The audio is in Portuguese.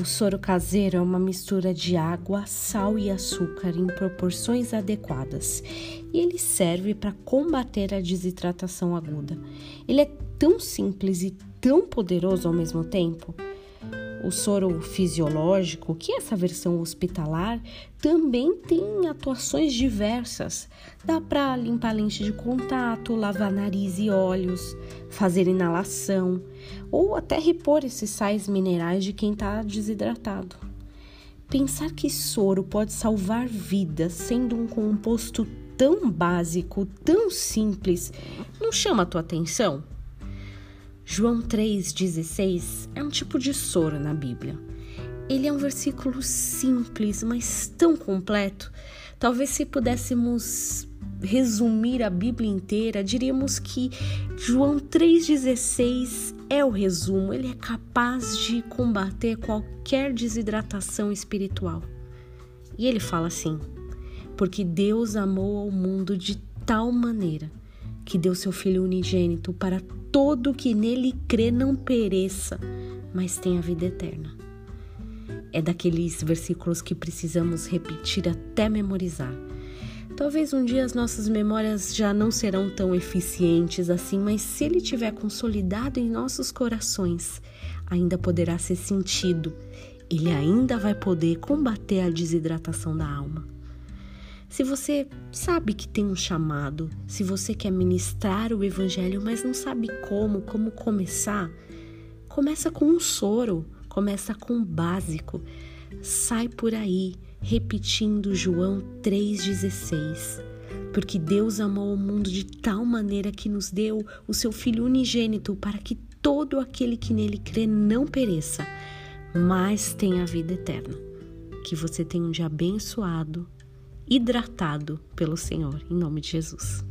O soro caseiro é uma mistura de água, sal e açúcar em proporções adequadas e ele serve para combater a desidratação aguda. Ele é tão simples e tão poderoso ao mesmo tempo. O soro fisiológico, que é essa versão hospitalar, também tem atuações diversas. Dá para limpar lente de contato, lavar nariz e olhos, fazer inalação ou até repor esses sais minerais de quem está desidratado. Pensar que soro pode salvar vidas sendo um composto tão básico, tão simples, não chama a tua atenção? João 3,16 é um tipo de soro na Bíblia. Ele é um versículo simples, mas tão completo. Talvez se pudéssemos resumir a Bíblia inteira, diríamos que João 3,16 é o resumo, ele é capaz de combater qualquer desidratação espiritual. E ele fala assim: porque Deus amou ao mundo de tal maneira que deu seu Filho unigênito para todo que nele crê não pereça, mas tenha vida eterna. É daqueles versículos que precisamos repetir até memorizar. Talvez um dia as nossas memórias já não serão tão eficientes assim, mas se ele tiver consolidado em nossos corações, ainda poderá ser sentido. Ele ainda vai poder combater a desidratação da alma. Se você sabe que tem um chamado, se você quer ministrar o evangelho, mas não sabe como, como começar, começa com um soro, começa com um básico. Sai por aí repetindo João 3:16. Porque Deus amou o mundo de tal maneira que nos deu o seu filho unigênito para que todo aquele que nele crê não pereça, mas tenha a vida eterna. Que você tenha um dia abençoado hidratado pelo Senhor, em nome de Jesus.